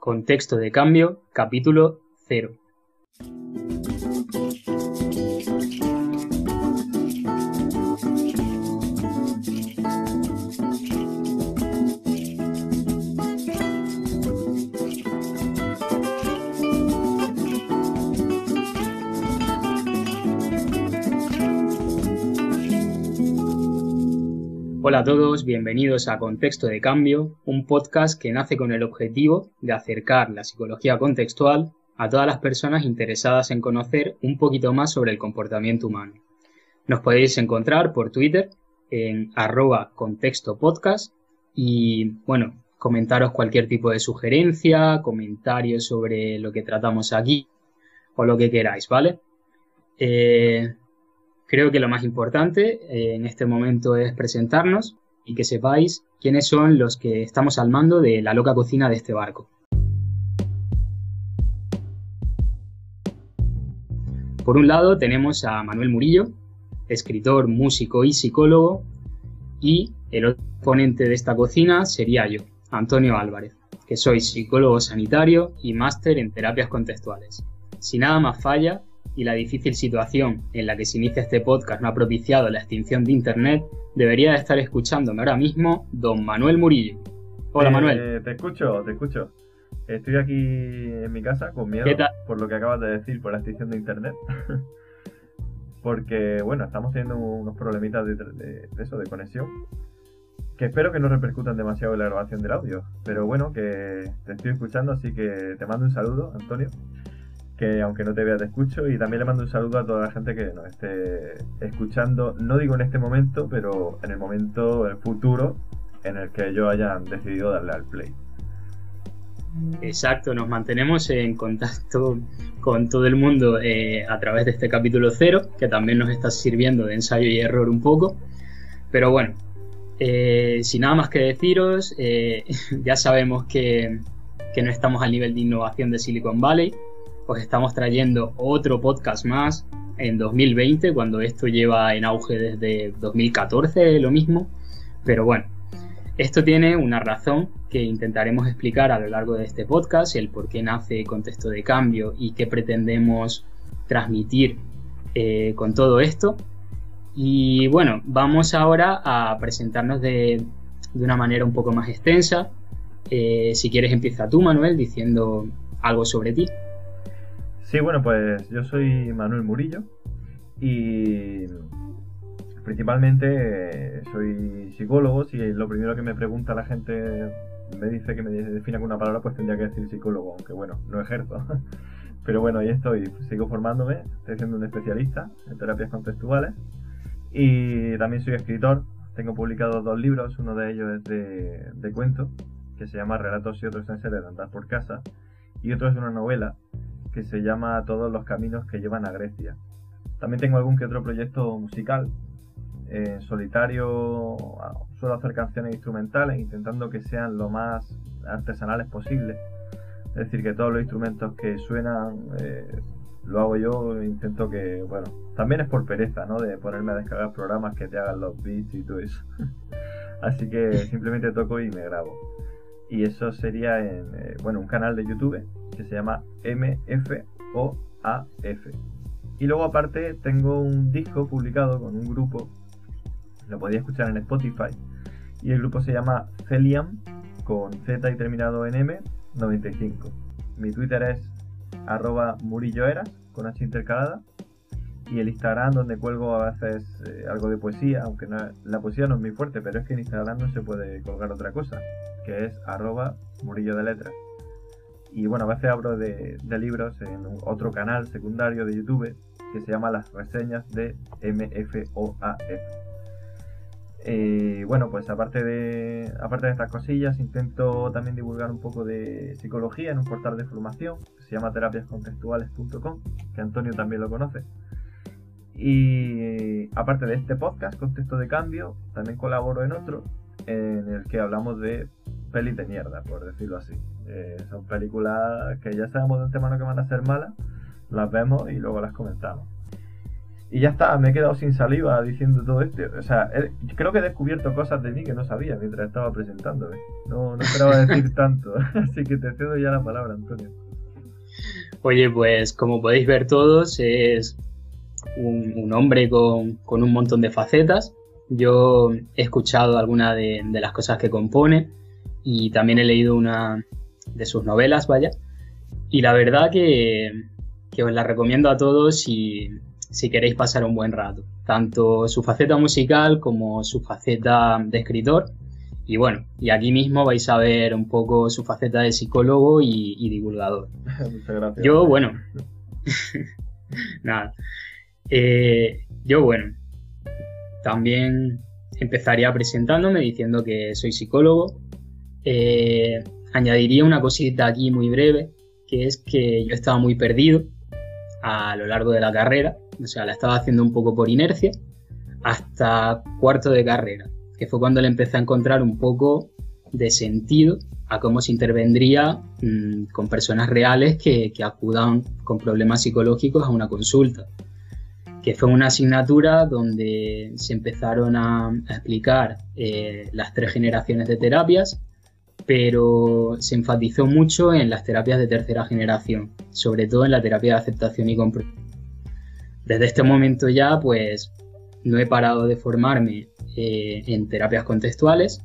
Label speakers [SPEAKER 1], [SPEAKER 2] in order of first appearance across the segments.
[SPEAKER 1] Contexto de cambio, capítulo 0. Hola a todos, bienvenidos a Contexto de Cambio, un podcast que nace con el objetivo de acercar la psicología contextual a todas las personas interesadas en conocer un poquito más sobre el comportamiento humano. Nos podéis encontrar por Twitter en arroba y bueno, comentaros cualquier tipo de sugerencia, comentarios sobre lo que tratamos aquí o lo que queráis, ¿vale? Eh, Creo que lo más importante eh, en este momento es presentarnos y que sepáis quiénes son los que estamos al mando de la loca cocina de este barco. Por un lado tenemos a Manuel Murillo, escritor, músico y psicólogo, y el ponente de esta cocina sería yo, Antonio Álvarez, que soy psicólogo sanitario y máster en terapias contextuales. Si nada más falla, y la difícil situación en la que se inicia este podcast no ha propiciado la extinción de Internet, debería de estar escuchándome ahora mismo don Manuel Murillo. Hola
[SPEAKER 2] Eh,
[SPEAKER 1] Manuel.
[SPEAKER 2] Te escucho, te escucho. Estoy aquí en mi casa con miedo por lo que acabas de decir, por la extinción de internet. Porque, bueno, estamos teniendo unos problemitas de, de- de eso, de conexión. Que espero que no repercutan demasiado en la grabación del audio. Pero bueno, que te estoy escuchando, así que te mando un saludo, Antonio. Que aunque no te vea, te escucho. Y también le mando un saludo a toda la gente que nos esté escuchando. No digo en este momento, pero en el momento, el futuro, en el que ellos hayan decidido darle al play.
[SPEAKER 1] Exacto, nos mantenemos en contacto con todo el mundo eh, a través de este capítulo cero, que también nos está sirviendo de ensayo y error un poco. Pero bueno, eh, sin nada más que deciros, eh, ya sabemos que, que no estamos al nivel de innovación de Silicon Valley. Os estamos trayendo otro podcast más en 2020, cuando esto lleva en auge desde 2014, lo mismo. Pero bueno, esto tiene una razón que intentaremos explicar a lo largo de este podcast, el por qué nace Contexto de Cambio y qué pretendemos transmitir eh, con todo esto. Y bueno, vamos ahora a presentarnos de, de una manera un poco más extensa. Eh, si quieres empieza tú, Manuel, diciendo algo sobre ti.
[SPEAKER 2] Sí, bueno, pues yo soy Manuel Murillo y principalmente eh, soy psicólogo. Si lo primero que me pregunta la gente me dice que me defina con una palabra, pues tendría que decir psicólogo, aunque bueno, no ejerzo. Pero bueno, ahí estoy, sigo formándome, estoy siendo un especialista en terapias contextuales y también soy escritor. Tengo publicados dos libros, uno de ellos es de, de cuentos, que se llama Relatos y otros enseres de andar por casa, y otro es una novela que se llama Todos los caminos que llevan a Grecia. También tengo algún que otro proyecto musical. En solitario ah, suelo hacer canciones instrumentales intentando que sean lo más artesanales posible. Es decir, que todos los instrumentos que suenan eh, lo hago yo. Intento que, bueno, también es por pereza, ¿no? De ponerme a descargar programas que te hagan los beats y todo eso. Así que simplemente toco y me grabo. Y eso sería en, eh, bueno, un canal de YouTube que se llama MFOAF. Y luego aparte tengo un disco publicado con un grupo, lo podéis escuchar en Spotify, y el grupo se llama Celiam, con Z y terminado en M, 95. Mi Twitter es arroba murilloeras, con H intercalada, y el Instagram donde cuelgo a veces eh, algo de poesía, aunque no- la poesía no es muy fuerte, pero es que en Instagram no se puede colgar otra cosa, que es arroba murillo de letras. Y bueno, a veces hablo de, libros en otro canal secundario de YouTube que se llama Las Reseñas de MFOAF. Eh, bueno, pues aparte de, aparte de estas cosillas, intento también divulgar un poco de psicología en un portal de formación que se llama terapiascontextuales.com, que Antonio también lo conoce. Y aparte de este podcast, Contexto de Cambio, también colaboro en otro en el que hablamos de pelis de mierda, por decirlo así. Eh, son películas que ya sabemos de antemano que van a ser malas, las vemos y luego las comentamos. y ya está, me he quedado sin saliva diciendo todo esto. O sea, creo que he descubierto cosas de mí que no sabía mientras estaba presentándome. No, no esperaba decir tanto, así que te cedo ya la palabra, Antonio.
[SPEAKER 1] Oye, pues como podéis ver todos, es un, hombre con, un montón de facetas. Yo he escuchado algunas de, las cosas que compone y también he leído una de sus novelas, vaya. Y la verdad que, os la recomiendo a todos si, si queréis pasar un buen rato. Tanto su faceta musical como su faceta de escritor. Y bueno, y aquí mismo vais a ver un poco su faceta de psicólogo y, divulgador.
[SPEAKER 2] Muchas gracias.
[SPEAKER 1] Yo, bueno, nada. Eh, yo, bueno, también empezaría presentándome diciendo que soy psicólogo. Eh, añadiría una cosita aquí muy breve, que es que yo estaba muy perdido a lo largo de la carrera, o sea, la estaba haciendo un poco por inercia, hasta cuarto de carrera, que fue cuando le empecé a encontrar un poco de sentido a cómo se intervendría mm, con personas reales que, que acudan con problemas psicológicos a una consulta que fue una asignatura donde se empezaron a, explicar eh, las tres generaciones de terapias, pero se enfatizó mucho en las terapias de tercera generación, sobre todo en la terapia de aceptación y comprensión. Desde este momento ya, pues, no he parado de formarme eh, en terapias contextuales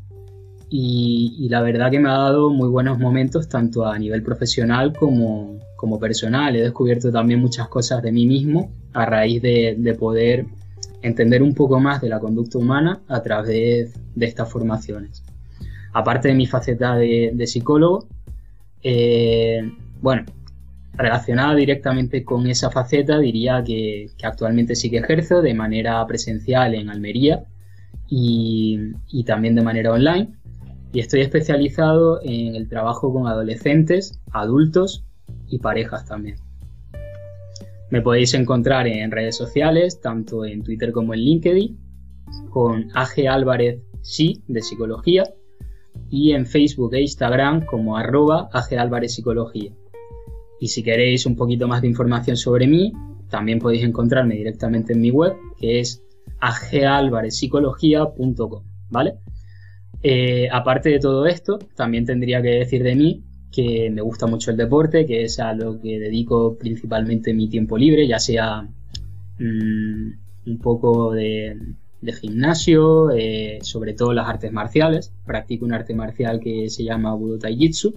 [SPEAKER 1] y, la verdad que me ha dado muy buenos momentos tanto a nivel profesional como, como personal. He descubierto también muchas cosas de mí mismo a raíz de, poder entender un poco más de la conducta humana a través de, estas formaciones. Aparte de mi faceta de, psicólogo, eh, bueno, relacionada directamente con esa faceta, diría que, actualmente sí que ejerzo de manera presencial en Almería y, y, también de manera online. Y estoy especializado en el trabajo con adolescentes, adultos y parejas también. Me podéis encontrar en redes sociales, tanto en Twitter como en LinkedIn, con AG Álvarez Sí de Psicología y en Facebook e Instagram como arroba AG Álvarez Psicología. Y si queréis un poquito más de información sobre mí, también podéis encontrarme directamente en mi web, que es agalvarezpsicología.com, ¿vale? Eh, aparte de todo esto, también tendría que decir de mí que me gusta mucho el deporte, que es a lo que dedico principalmente mi tiempo libre, ya sea mm, un poco de, gimnasio, eh, sobre todo las artes marciales. Practico un arte marcial que se llama Budo Taijitsu.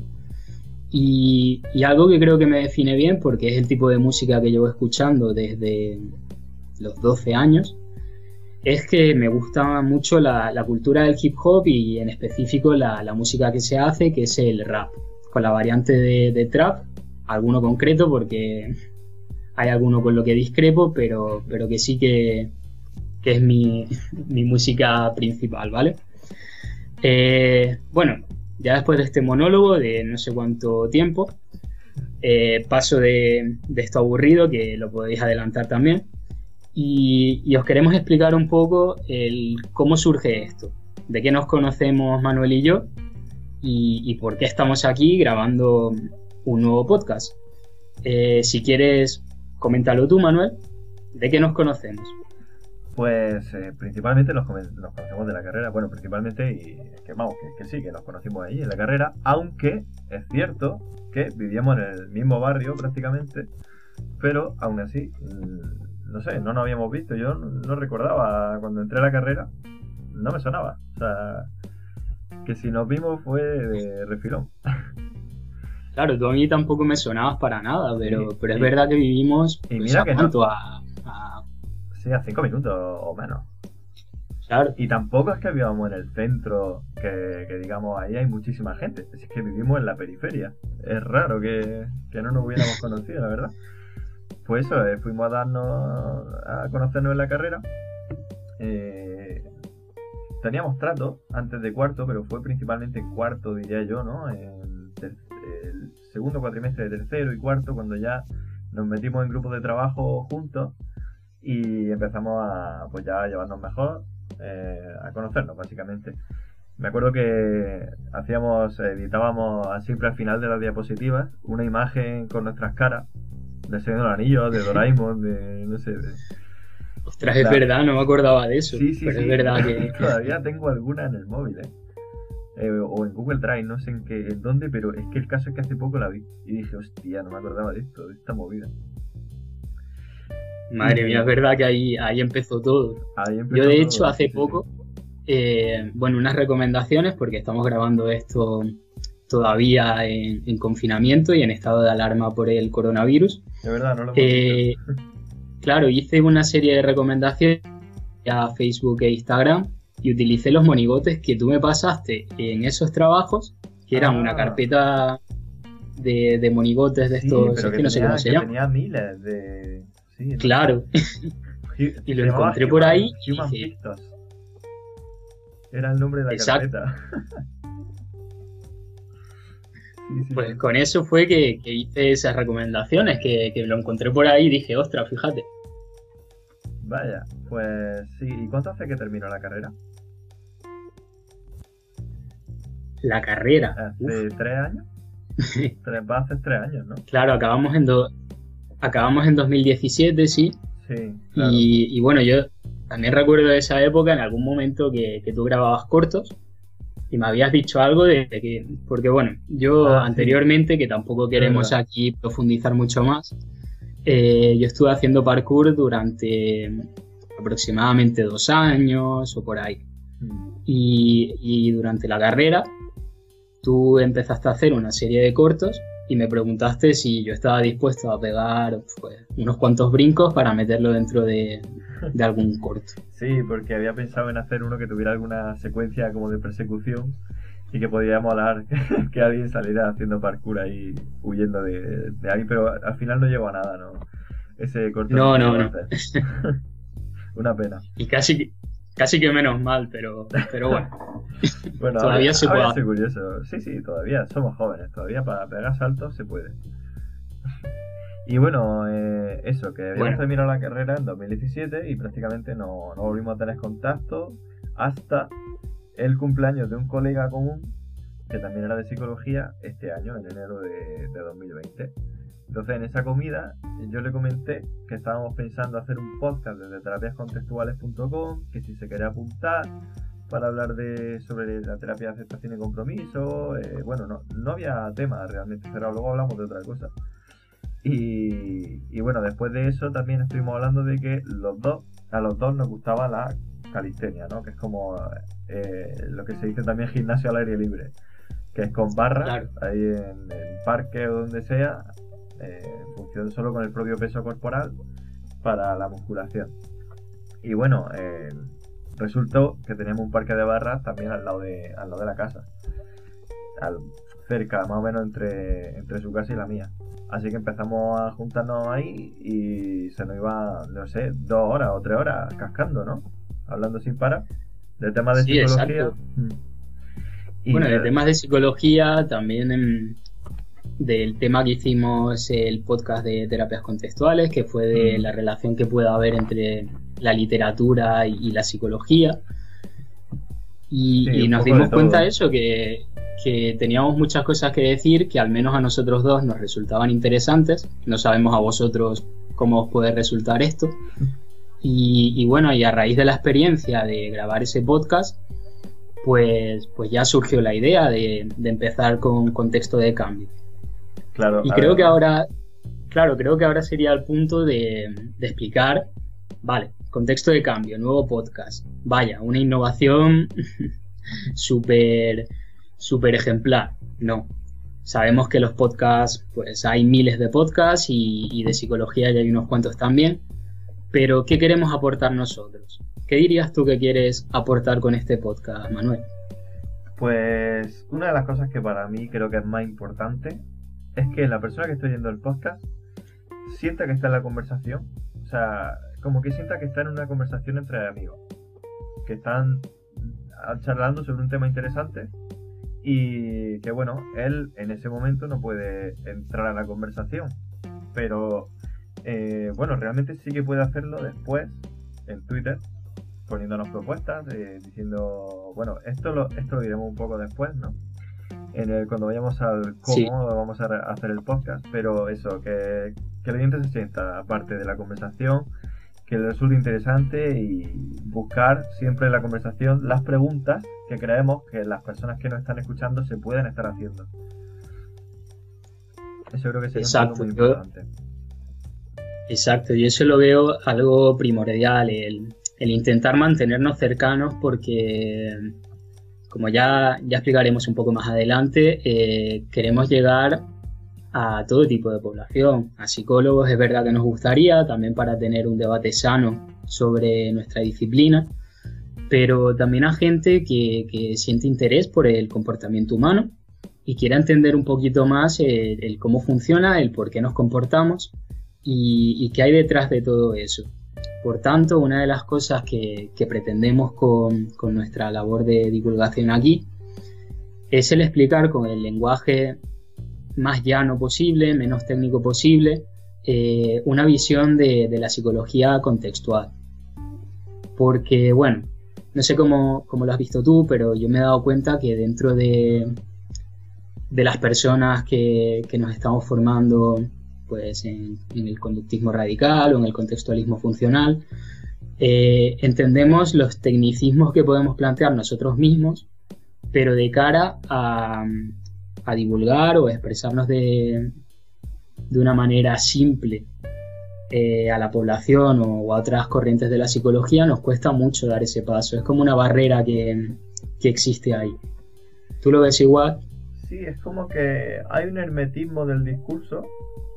[SPEAKER 1] Y, y, algo que creo que me define bien, porque es el tipo de música que llevo escuchando desde los 12 años, es que me gusta mucho la, cultura del hip hop y en específico la, música que se hace, que es el rap con la variante de, trap, alguno concreto porque hay alguno con lo que discrepo, pero, pero que sí que, es mi, música principal, ¿vale? Eh, bueno, ya después de este monólogo de no sé cuánto tiempo, eh, paso de, esto aburrido, que lo podéis adelantar también, y, os queremos explicar un poco el cómo surge esto, de qué nos conocemos Manuel y yo, y, por qué estamos aquí grabando un nuevo podcast. Eh, si quieres, coméntalo tú, Manuel. ¿De qué nos conocemos?
[SPEAKER 2] Pues eh, principalmente nos, conocemos de la carrera, bueno, principalmente, y que vamos, que, sí, que nos conocimos ahí en la carrera, aunque es cierto que vivíamos en el mismo barrio prácticamente, pero aún así, mm, no sé, no nos habíamos visto, yo no recordaba cuando entré a la carrera, no me sonaba, o sea, que si nos vimos fue de refilón.
[SPEAKER 1] Claro, tú a mí tampoco me sonabas para nada, pero, pero es verdad que vivimos
[SPEAKER 2] y pues, mira que
[SPEAKER 1] no.
[SPEAKER 2] a, Sí, a cinco minutos o menos. Claro. Y tampoco es que vivíamos en el centro, que, digamos ahí hay muchísima gente. Es que vivimos en la periferia. Es raro que, que no nos hubiéramos conocido, la verdad. Pues eso, eh, fuimos a darnos a conocernos en la carrera. Eh, teníamos trato antes de cuarto, pero fue principalmente en cuarto, diría yo, ¿no? En el segundo cuatrimestre de tercero y cuarto, cuando ya nos metimos en grupos de trabajo juntos y empezamos a, pues ya a llevarnos mejor, eh, a conocernos, básicamente. Me acuerdo que hacíamos, editábamos siempre al final de las diapositivas una imagen con nuestras caras, de Señor Anillos, de Doraemon, de no sé, de,
[SPEAKER 1] Ostras, es verdad, no me acordaba de eso. Sí, sí, pero es verdad que.
[SPEAKER 2] Todavía tengo alguna en el móvil, ¿eh? ¿eh? o en Google Drive, no sé en qué, en dónde, pero es que el caso es que hace poco la vi y dije, hostia, no me acordaba de esto, de esta movida.
[SPEAKER 1] Madre mía, es verdad que ahí, ahí empezó todo. Yo de hecho hace poco, eh, bueno, unas recomendaciones, porque estamos grabando esto todavía en, confinamiento y en estado de alarma por el coronavirus.
[SPEAKER 2] De verdad, no lo
[SPEAKER 1] eh, Claro, hice una serie de recomendaciones a Facebook e Instagram y utilicé los monigotes que tú me pasaste en esos trabajos, que eran una ah. carpeta de, monigotes de estos,
[SPEAKER 2] que, no sé cómo se llama. Tenía miles de...
[SPEAKER 1] claro. y lo encontré por ahí. y
[SPEAKER 2] Era el nombre de la carpeta.
[SPEAKER 1] Pues con eso fue que, hice esas recomendaciones, que, que, lo encontré por ahí y dije, ostras, fíjate.
[SPEAKER 2] Vaya, pues sí. ¿Y cuánto hace que terminó la carrera?
[SPEAKER 1] La carrera.
[SPEAKER 2] ¿Hace tres años? tres, va a hacer tres años, ¿no?
[SPEAKER 1] Claro, acabamos en, acabamos en 2017, sí. Sí. Y, bueno, yo también recuerdo esa época, en algún momento que, tú grababas cortos y me habías dicho algo de, que, porque bueno, yo ah, anteriormente, que tampoco queremos aquí profundizar mucho más, eh, yo estuve haciendo parkour durante aproximadamente dos años o por ahí. Mm. Y, durante la carrera tú empezaste a hacer una serie de cortos y me preguntaste si yo estaba dispuesto a pegar pues, unos cuantos brincos para meterlo dentro de, de, algún corto.
[SPEAKER 2] Sí, porque había pensado en hacer uno que tuviera alguna secuencia como de persecución y que podía molar que alguien saliera haciendo parkour ahí huyendo de, de alguien, pero al final no llegó a nada, ¿no? Ese corto.
[SPEAKER 1] No, no, no.
[SPEAKER 2] Una pena.
[SPEAKER 1] Y casi, casi que menos mal, pero, pero bueno.
[SPEAKER 2] bueno todavía se puede. curioso. Sí, sí, todavía somos jóvenes, todavía para pegar saltos se puede. Y bueno, eh, eso, que habíamos terminado la carrera en 2017 y prácticamente no, no volvimos a tener contacto hasta el cumpleaños de un colega común que también era de psicología este año, en enero de, 2020. Entonces en esa comida yo le comenté que estábamos pensando hacer un podcast desde terapiascontextuales.com, que si se quería apuntar para hablar de sobre la terapia de aceptación y compromiso, eh, bueno, no, no había tema realmente pero luego hablamos de otra cosa. Y, y, bueno, después de eso también estuvimos hablando de que los dos, a los dos nos gustaba la calistenia, ¿no? Que es como eh, lo que se dice también gimnasio al aire libre, que es con barras, ahí en el parque o donde sea, eh, en función solo con el propio peso corporal para la musculación. Y bueno, eh, resultó que teníamos un parque de barras también al lado de, al lado de la casa, al, cerca, más o menos entre, entre su casa y la mía. Así que empezamos a juntarnos ahí y se nos iba, no sé, dos horas o tres horas cascando, ¿no? Hablando sin parar de temas de psicología.
[SPEAKER 1] Mm. bueno, de temas de psicología, también del tema que hicimos el podcast de terapias contextuales, que fue de mm. la relación que puede haber entre la literatura y, la psicología. Y, nos dimos cuenta de eso, que, que, teníamos muchas cosas que decir que al menos a nosotros dos nos resultaban interesantes. No sabemos a vosotros cómo os puede resultar esto. Y, bueno, y a raíz de la experiencia de grabar ese podcast, pues, pues ya surgió la idea de, empezar con contexto de cambio.
[SPEAKER 2] Claro.
[SPEAKER 1] Y creo que ahora, claro, creo que ahora sería el punto de, explicar, vale, contexto de cambio, nuevo podcast. Vaya, una innovación súper, súper ejemplar. No. Sabemos que los podcasts, pues hay miles de podcasts y, y de psicología ya hay unos cuantos también pero, ¿qué queremos aportar nosotros? ¿Qué dirías tú que quieres aportar con este podcast, Manuel?
[SPEAKER 2] Pues una de las cosas que para mí creo que es más importante es que la persona que está oyendo el podcast sienta que está en la conversación. O sea, como que sienta que está en una conversación entre amigos. Que están charlando sobre un tema interesante y que bueno, él en ese momento no puede entrar a la conversación. Pero eh, bueno, realmente sí que puede hacerlo después en Twitter, poniéndonos propuestas, eh, diciendo, bueno, esto lo, esto lo diremos un poco después, ¿no? En el, cuando vayamos al cómo vamos a hacer el podcast, pero eso, que, que el oyente se sienta parte de la conversación, que les resulte interesante y buscar siempre en la conversación las preguntas que creemos que las personas que nos están escuchando se pueden estar haciendo. Eso creo que sería Exacto. muy importante.
[SPEAKER 1] Exacto, y eso lo veo algo primordial, el, intentar mantenernos cercanos porque, como ya, ya explicaremos un poco más adelante, eh, queremos llegar a todo tipo de población. A psicólogos es verdad que nos gustaría, también para tener un debate sano sobre nuestra disciplina, pero también a gente que, siente interés por el comportamiento humano y quiera entender un poquito más el cómo funciona, el por qué nos comportamos y, qué hay detrás de todo eso. Por tanto, una de las cosas que, pretendemos con, nuestra labor de divulgación aquí es el explicar con el lenguaje más llano posible, menos técnico posible, eh, una visión de, la psicología contextual. Porque, bueno, no sé cómo, lo has visto tú, pero yo me he dado cuenta que dentro de, las personas que nos estamos formando pues en, el conductismo radical o en el contextualismo funcional, eh, entendemos los tecnicismos que podemos plantear nosotros mismos, pero de cara a, divulgar o expresarnos de, de una manera simple eh, a la población o a otras corrientes de la psicología, nos cuesta mucho dar ese paso. Es como una barrera que, que existe ahí. ¿Tú lo ves igual?
[SPEAKER 2] Sí, es como que hay un hermetismo del discurso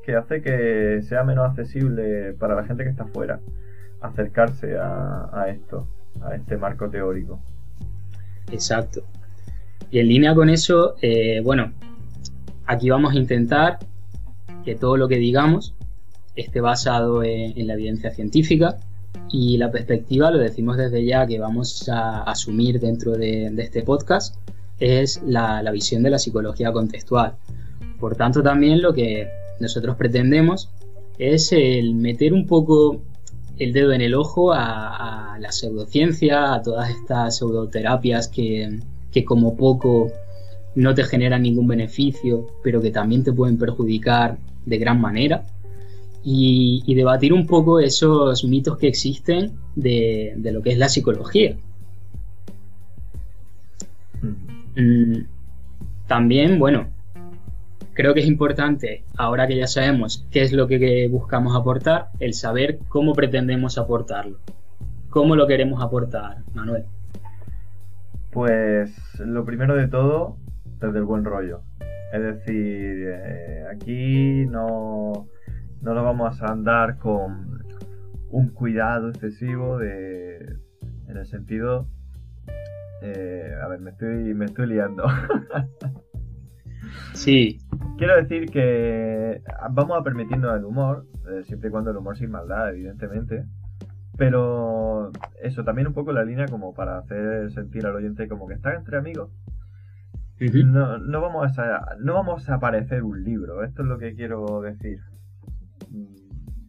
[SPEAKER 2] que hace que sea menos accesible para la gente que está fuera acercarse a, esto, a este marco teórico.
[SPEAKER 1] Exacto. Y en línea con eso, eh, bueno, aquí vamos a intentar que todo lo que digamos esté basado en, la evidencia científica y la perspectiva, lo decimos desde ya, que vamos a asumir dentro de, este podcast, es la, la visión de la psicología contextual. Por tanto, también lo que nosotros pretendemos es el meter un poco el dedo en el ojo a, la pseudociencia, a todas estas pseudoterapias que, como poco no te generan ningún beneficio, pero que también te pueden perjudicar de gran manera. Y, debatir un poco esos mitos que existen de, lo que es la psicología. Mm, también, bueno, creo que es importante, ahora que ya sabemos qué es lo que buscamos aportar, el saber cómo pretendemos aportarlo. ¿Cómo lo queremos aportar, Manuel?
[SPEAKER 2] Pues lo primero de todo, desde el buen rollo. Es decir, eh, aquí no, no lo vamos a andar con un cuidado excesivo de, en el sentido... Eh, a ver, me estoy, me estoy liando.
[SPEAKER 1] Sí.
[SPEAKER 2] Quiero decir que vamos a permitirnos el humor, eh, siempre y cuando el humor sin maldad, evidentemente. Pero eso, también un poco la línea como para hacer sentir al oyente como que está entre amigos. no, no, vamos a, no vamos a parecer un libro, esto es lo que quiero decir.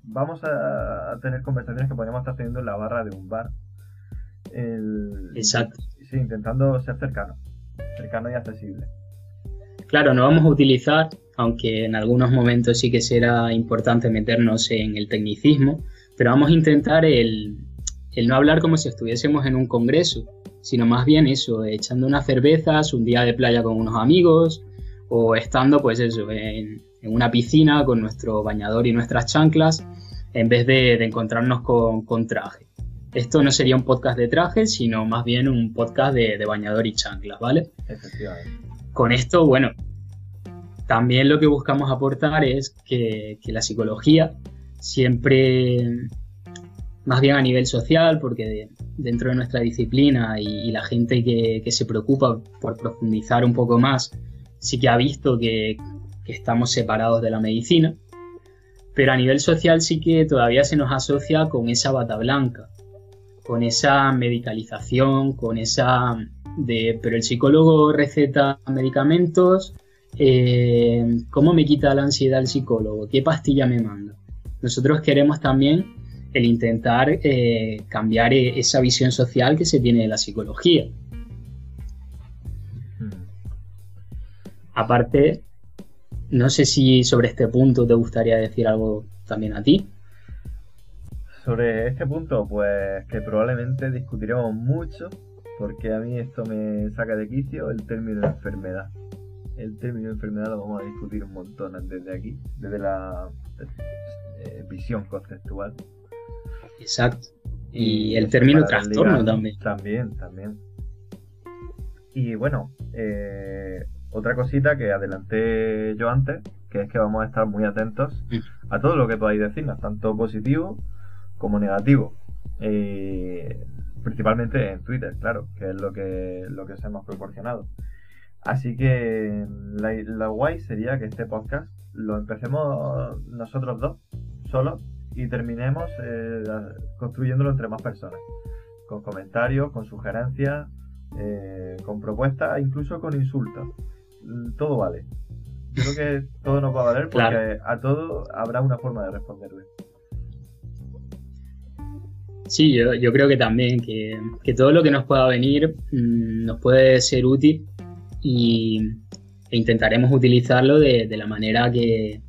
[SPEAKER 2] Vamos a, tener conversaciones que podríamos estar teniendo en la barra de un bar.
[SPEAKER 1] Exacto.
[SPEAKER 2] Sí, intentando ser cercano, cercano y accesible.
[SPEAKER 1] Claro, no vamos a utilizar, aunque en algunos momentos sí que será importante meternos en el tecnicismo, pero vamos a intentar el, no hablar como si estuviésemos en un congreso, sino más bien eso, echando unas cervezas, un día de playa con unos amigos, o estando, pues eso, en, una piscina con nuestro bañador y nuestras chanclas, en vez de, encontrarnos con, traje. Esto no sería un podcast de traje, sino más bien un podcast de, de bañador y chanclas, ¿vale?
[SPEAKER 2] Efectivamente
[SPEAKER 1] con esto, bueno, también lo que buscamos aportar es que, la psicología siempre, más bien a nivel social, porque dentro de nuestra disciplina y, la gente que, se preocupa por profundizar un poco más, sí que ha visto que, estamos separados de la medicina, pero a nivel social sí que todavía se nos asocia con esa bata blanca, con esa medicalización, con esa de, pero el psicólogo receta medicamentos, eh, ¿cómo me quita la ansiedad el psicólogo? ¿Qué pastilla me manda? Nosotros queremos también el intentar eh, cambiar e, esa visión social que se tiene de la psicología. Aparte, no sé si sobre este punto te gustaría decir algo también a ti.
[SPEAKER 2] sobre este punto, pues que probablemente discutiremos mucho, porque a mí esto me saca de quicio el término enfermedad. El término enfermedad lo vamos a discutir un montón desde aquí, desde la eh, visión conceptual.
[SPEAKER 1] Exacto. Y, el término trastorno también.
[SPEAKER 2] También, también. Y bueno, eh, otra cosita que adelanté yo antes, que es que vamos a estar muy atentos a todo lo que podáis decirnos, tanto positivo como negativo. Eh, principalmente en Twitter, claro, que es lo que, lo que os hemos proporcionado. Así que la, guay sería que este podcast lo empecemos nosotros dos, solos, y terminemos eh, construyéndolo entre más personas. Con comentarios, con sugerencias, eh, con propuestas, incluso con insultos. Todo vale. Creo que todo nos va a valer porque a todo habrá una forma de responderle.
[SPEAKER 1] Sí, yo, creo que también, que, todo lo que nos pueda venir mm, nos puede ser útil y, e intentaremos utilizarlo de, la manera que,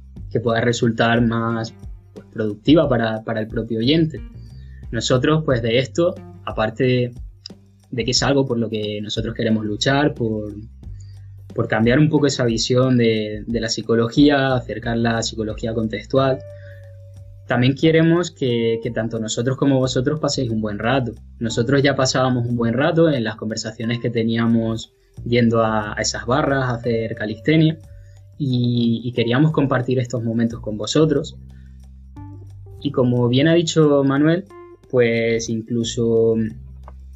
[SPEAKER 1] pueda resultar más pues, productiva para, el propio oyente. Nosotros, pues de esto, aparte de que es algo por lo que nosotros queremos luchar, por, por cambiar un poco esa visión de, la psicología, acercar la psicología contextual. También queremos que, tanto nosotros como vosotros paséis un buen rato. Nosotros ya pasábamos un buen rato en las conversaciones que teníamos yendo a, esas barras a hacer calistenia y, queríamos compartir estos momentos con vosotros. Y como bien ha dicho Manuel, pues incluso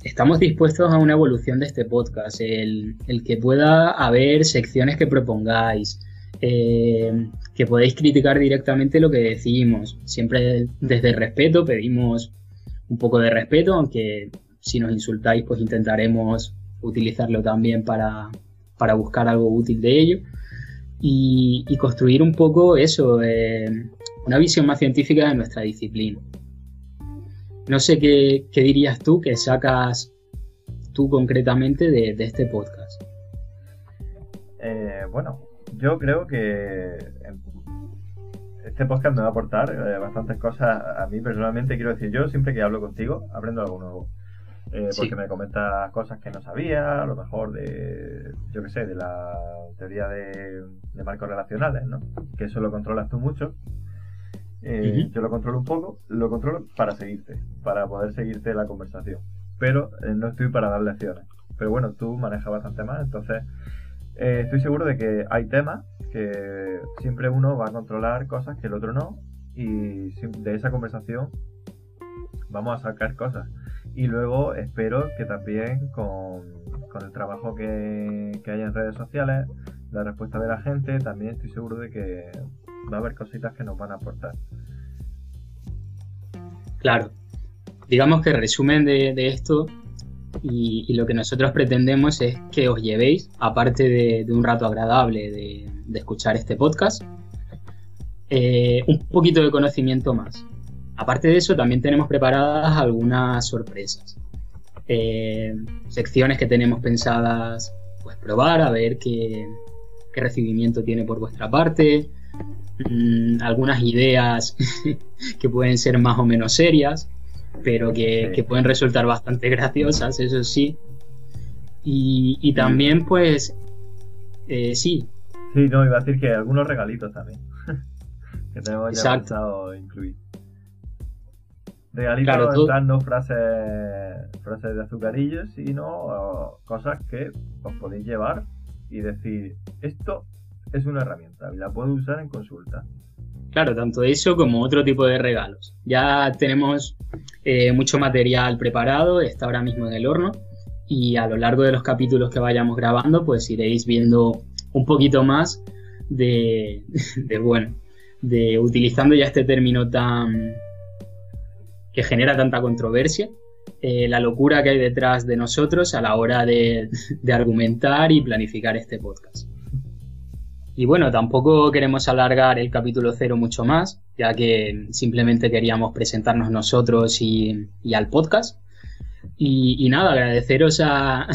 [SPEAKER 1] estamos dispuestos a una evolución de este podcast, el, que pueda haber secciones que propongáis, eh, que podáis criticar directamente lo que decimos. Siempre desde el respeto pedimos un poco de respeto, aunque si nos insultáis pues intentaremos utilizarlo también para, buscar algo útil de ello. Y, construir un poco eso, eh, una visión más científica de nuestra disciplina. No sé qué, dirías tú que sacas tú concretamente de, este podcast.
[SPEAKER 2] Eh, bueno, yo creo que este podcast me va a aportar eh, bastantes cosas a mí personalmente. Quiero decir, yo siempre que hablo contigo aprendo algo nuevo. Eh, porque me comentas cosas que no sabía, a lo mejor de, yo qué sé, de la teoría de, de marcos relacionales, ¿no? Que eso lo controlas tú mucho eh, yo lo controlo un poco, lo controlo para seguirte, para poder seguirte la conversación. Pero eh, no estoy para dar lecciones. Pero bueno, tú manejas bastante más, entonces eh, estoy seguro de que hay temas que siempre uno va a controlar cosas que el otro no. Y de esa conversación vamos a sacar cosas. Y luego espero que también con, el trabajo que, que hay en redes sociales, la respuesta de la gente, también estoy seguro de que va a haber cositas que nos van a aportar.
[SPEAKER 1] Claro. Digamos que el resumen de, esto y, lo que nosotros pretendemos es que os llevéis, aparte de, un rato agradable de, escuchar este podcast, eh, un poquito de conocimiento más. Aparte de eso, también tenemos preparadas algunas sorpresas. Eh, secciones que tenemos pensadas pues probar, a ver qué, recibimiento tiene por vuestra parte, Mm, algunas ideas que pueden ser más o menos serias, pero que, pueden resultar bastante graciosas, eso sí. Y, también, pues, eh, sí.
[SPEAKER 2] Sí, no, iba a decir que algunos regalitos también. que tenemos ya pensado incluir. Regalitos no frases, frases de azucarillos, sino cosas que os podéis llevar y decir, esto es una herramienta y la puedo usar en consulta.
[SPEAKER 1] Claro, tanto eso como otro tipo de regalos. Ya tenemos eh, mucho material preparado, está ahora mismo en el horno y a lo largo de los capítulos que vayamos grabando pues iréis viendo un poquito más de, bueno, de utilizando ya este término tan que genera tanta controversia, eh, la locura que hay detrás de nosotros a la hora de argumentar y planificar este podcast. Y bueno, tampoco queremos alargar el capítulo cero mucho más, ya que simplemente queríamos presentarnos nosotros y, al podcast. Y, nada, agradeceros a,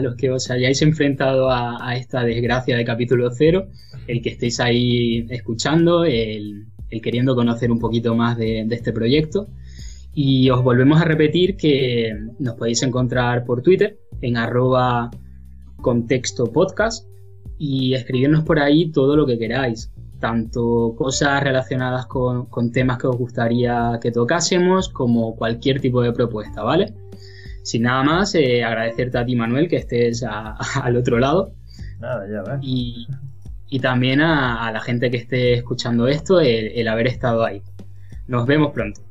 [SPEAKER 1] los que os hayáis enfrentado a, esta desgracia de capítulo cero, el que estéis ahí escuchando, el, queriendo conocer un poquito más de, este proyecto. Y os volvemos a repetir que nos podéis encontrar por Twitter en arroba contexto podcast y escribirnos por ahí todo lo que queráis, tanto cosas relacionadas con, temas que os gustaría que tocásemos como cualquier tipo de propuesta, ¿vale? Sin nada más, eh, agradecerte a ti Manuel que estés al otro lado.
[SPEAKER 2] Nada, ya va.
[SPEAKER 1] Y, también a, la gente que esté escuchando esto el haber estado ahí. Nos vemos pronto.